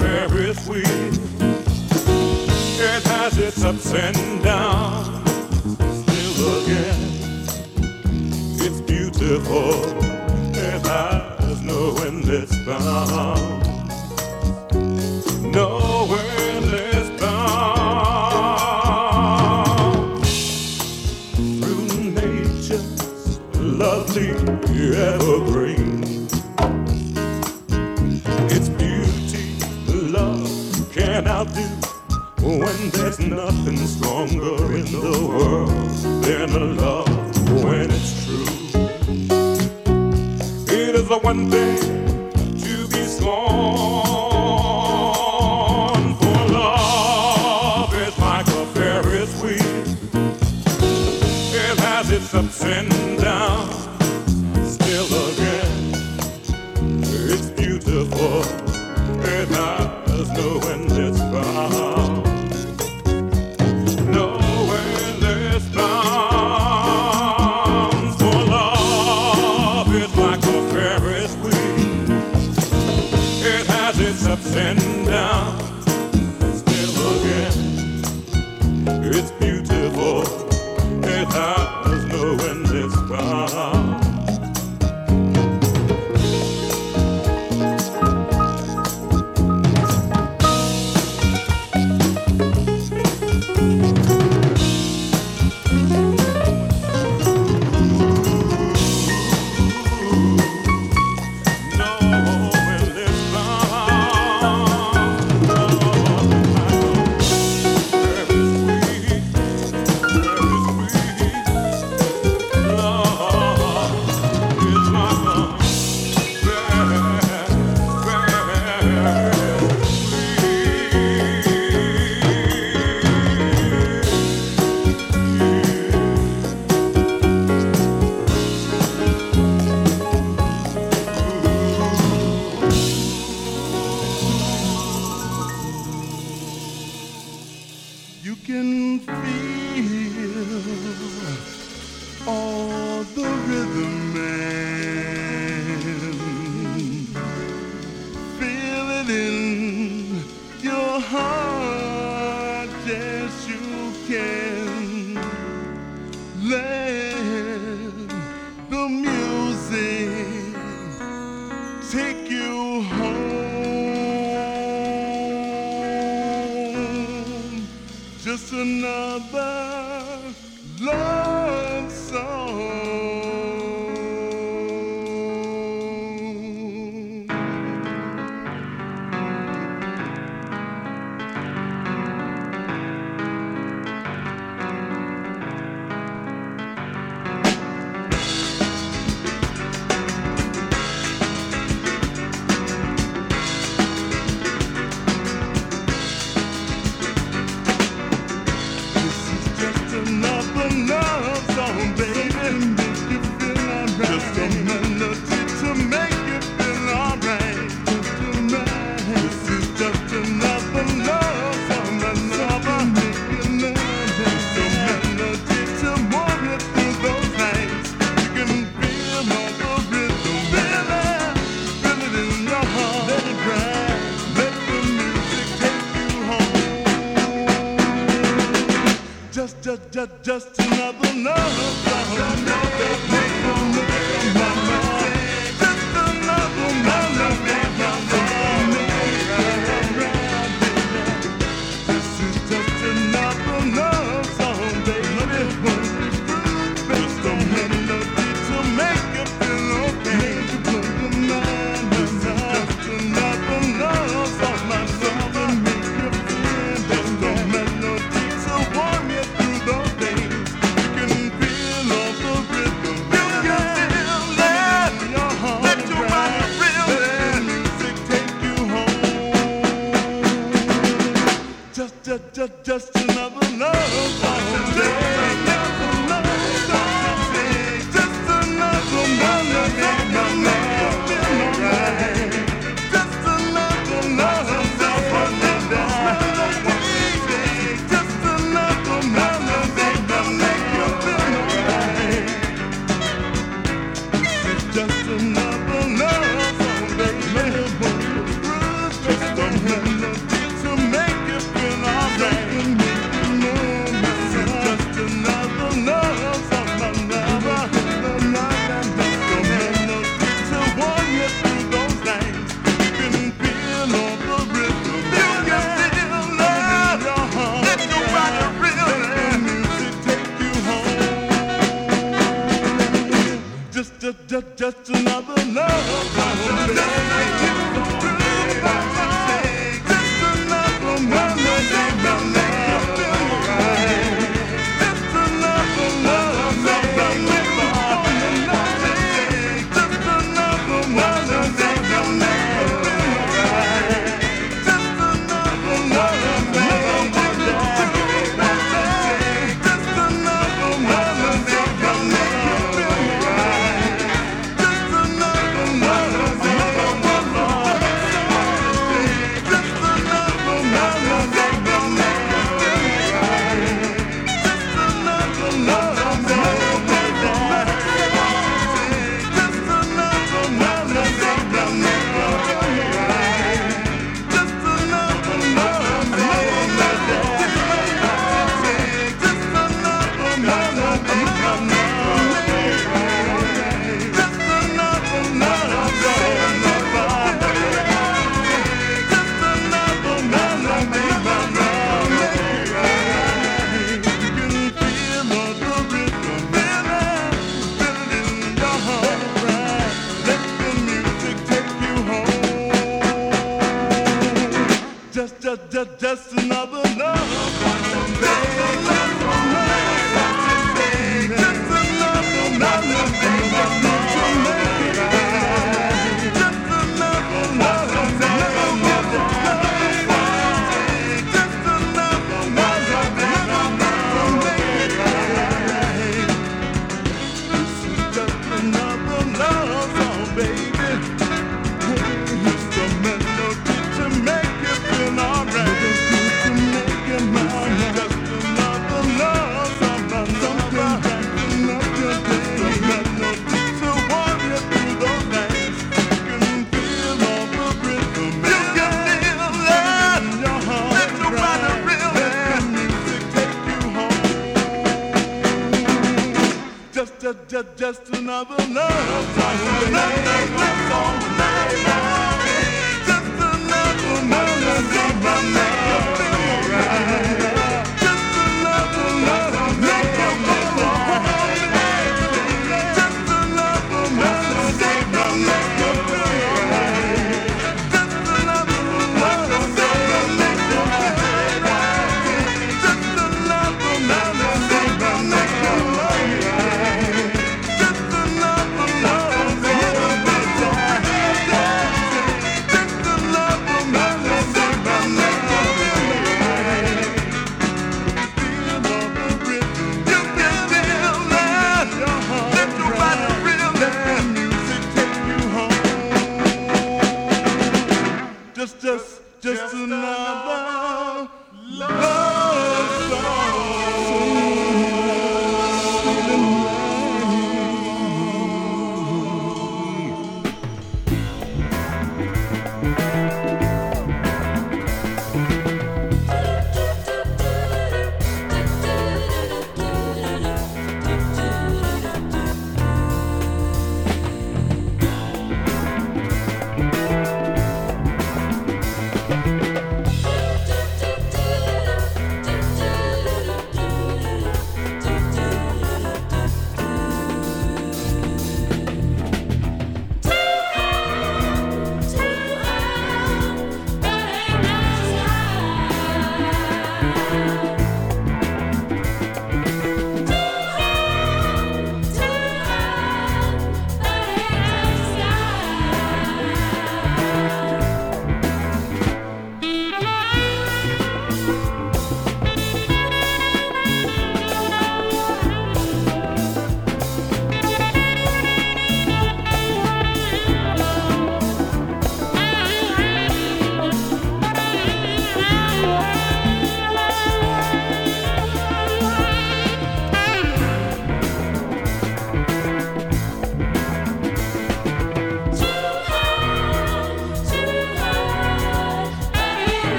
very sweet. It has its ups and downs. Still again, it's beautiful. It has no endless it's bound. I'll do when there's nothing stronger in the world than a love when it's true. It is the one thing to be strong. you can feel all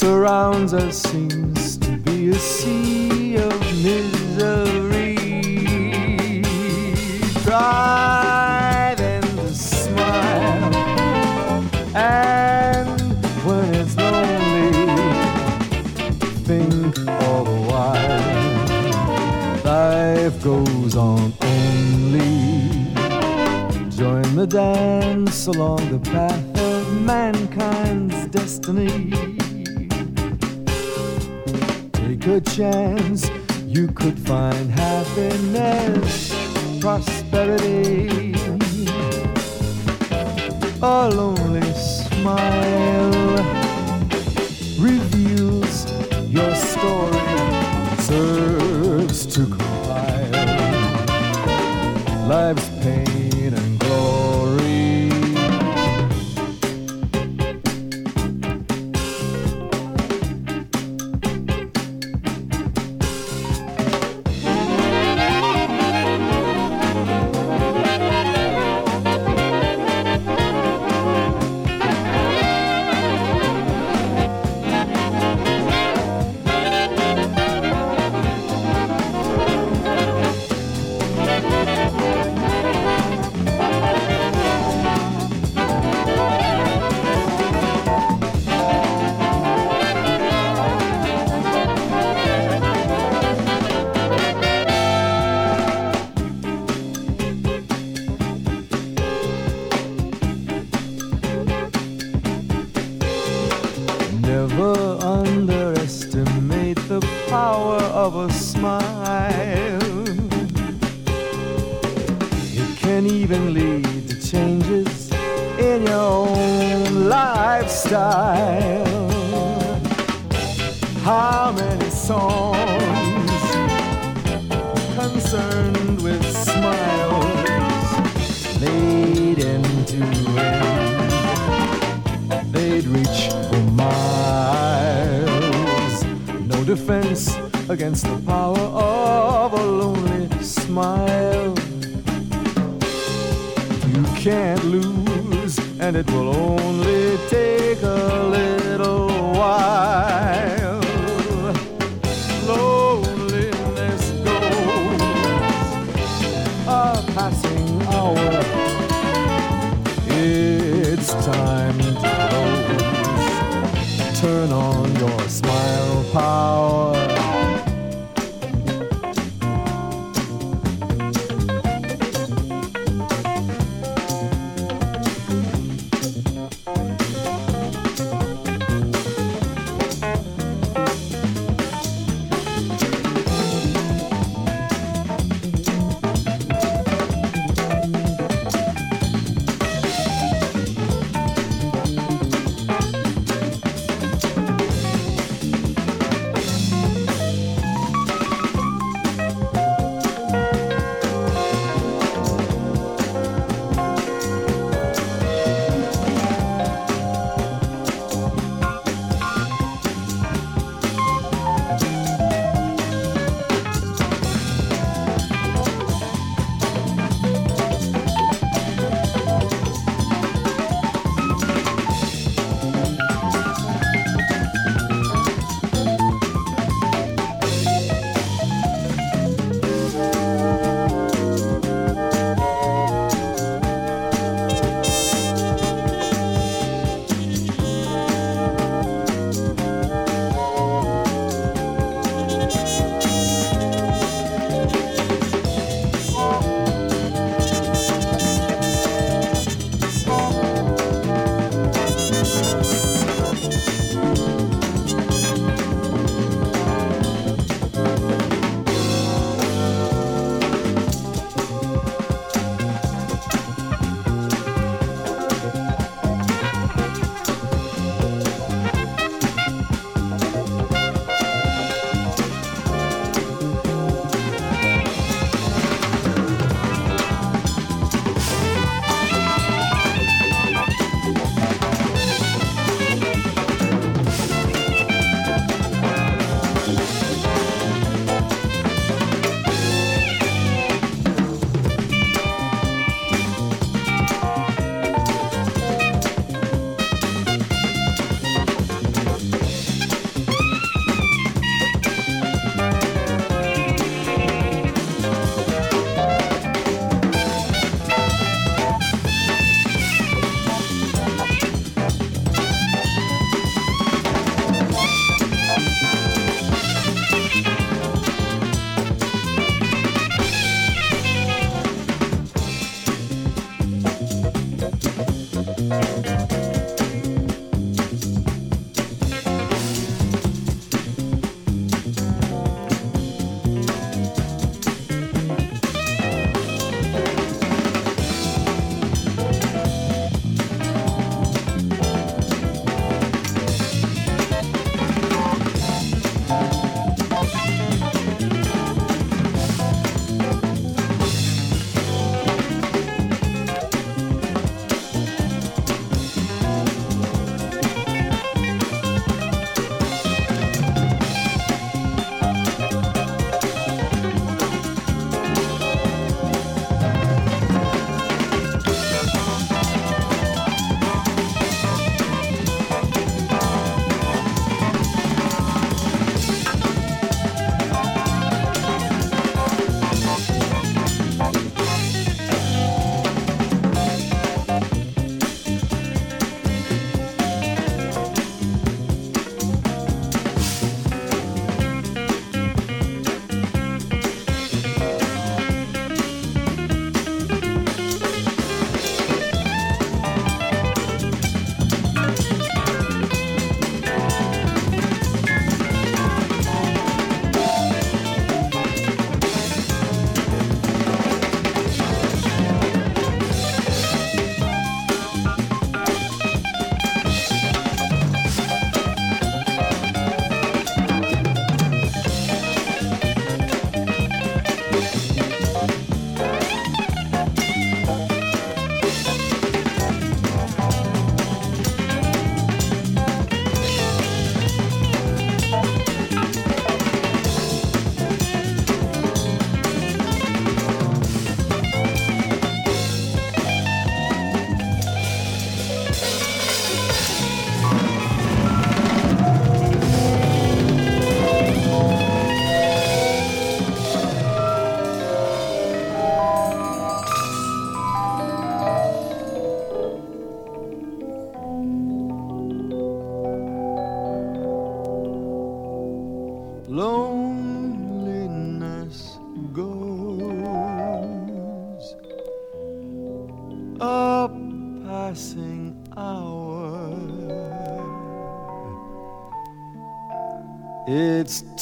surrounds us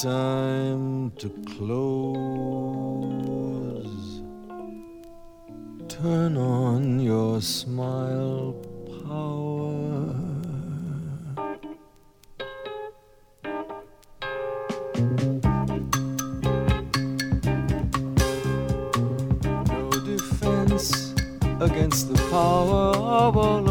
time to close. Turn on your smile power. against the power of all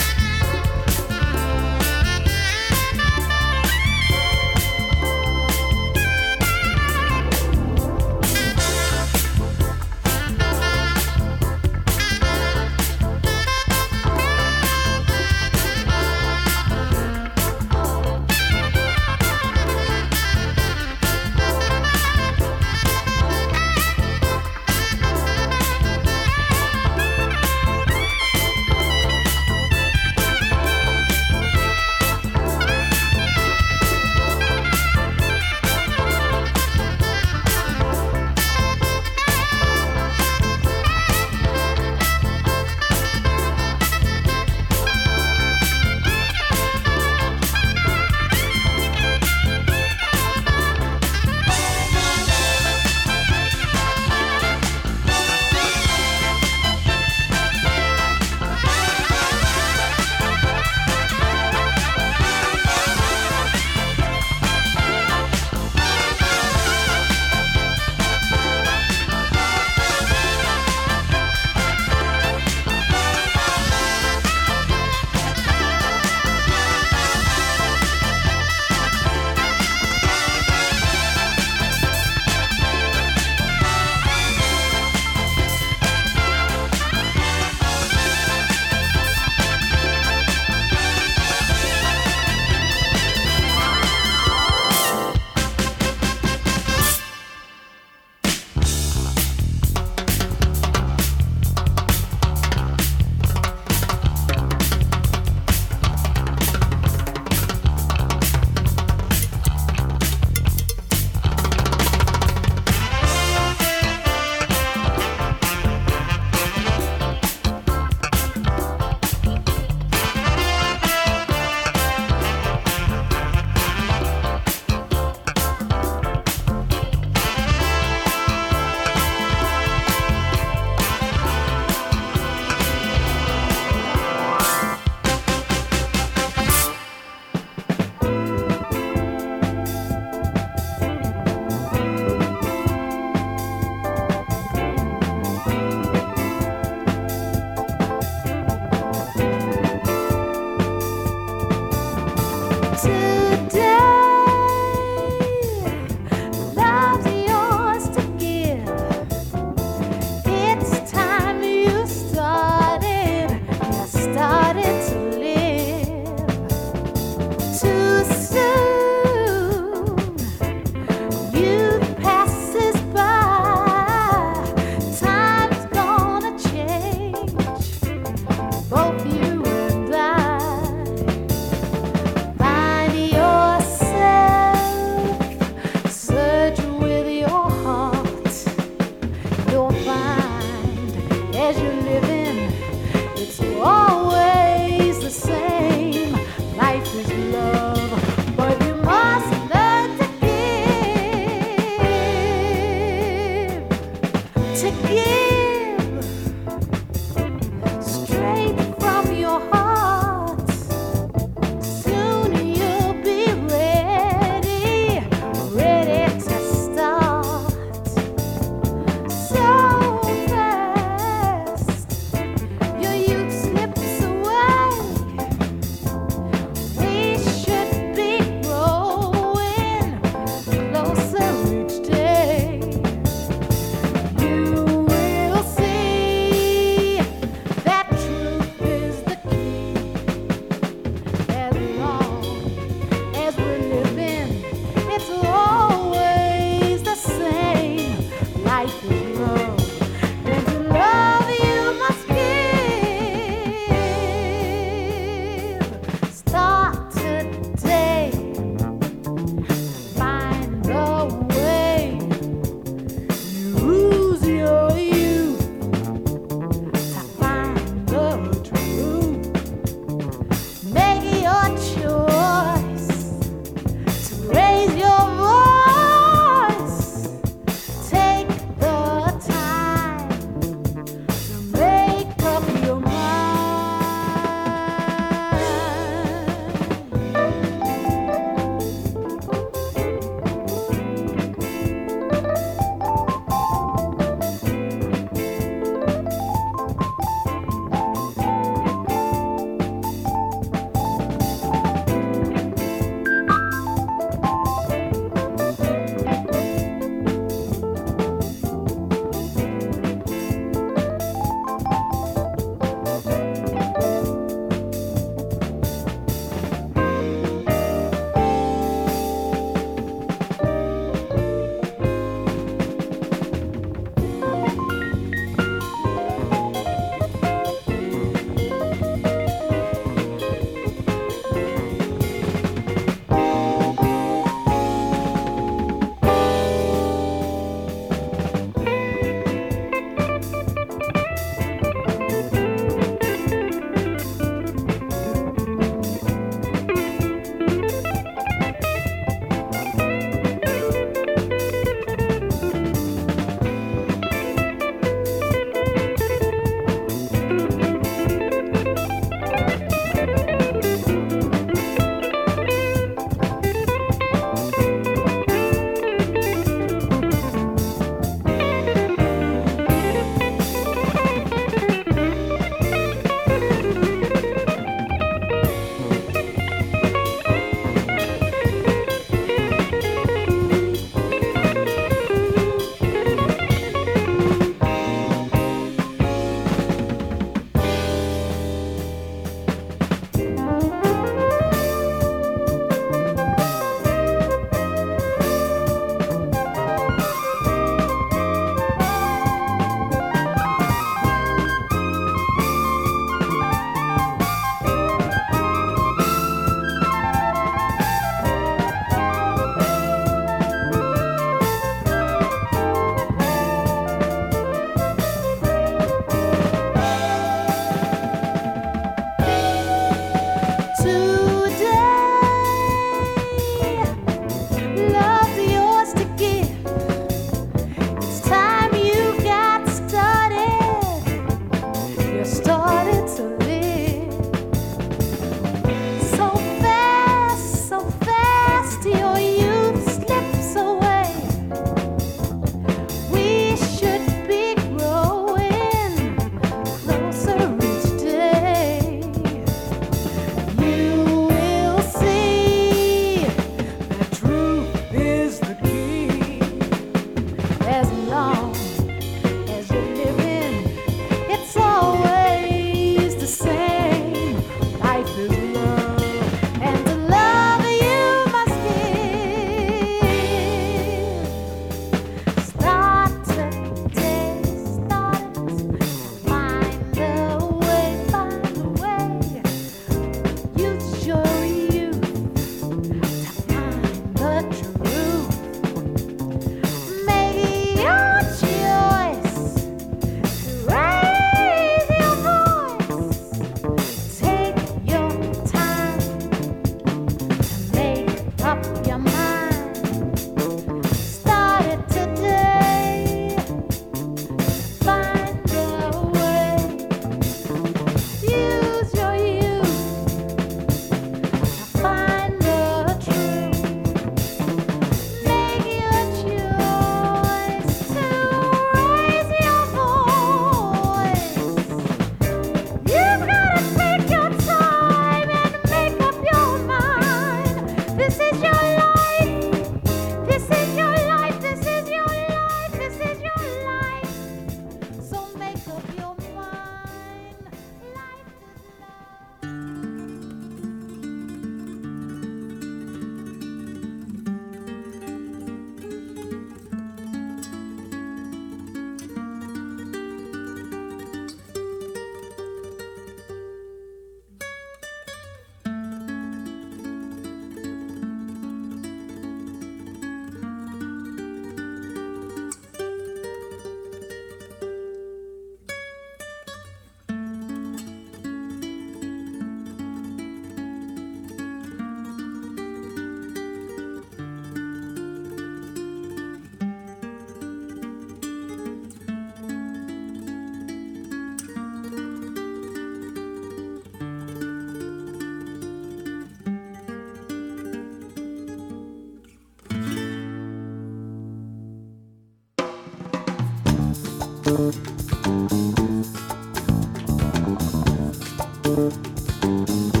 Música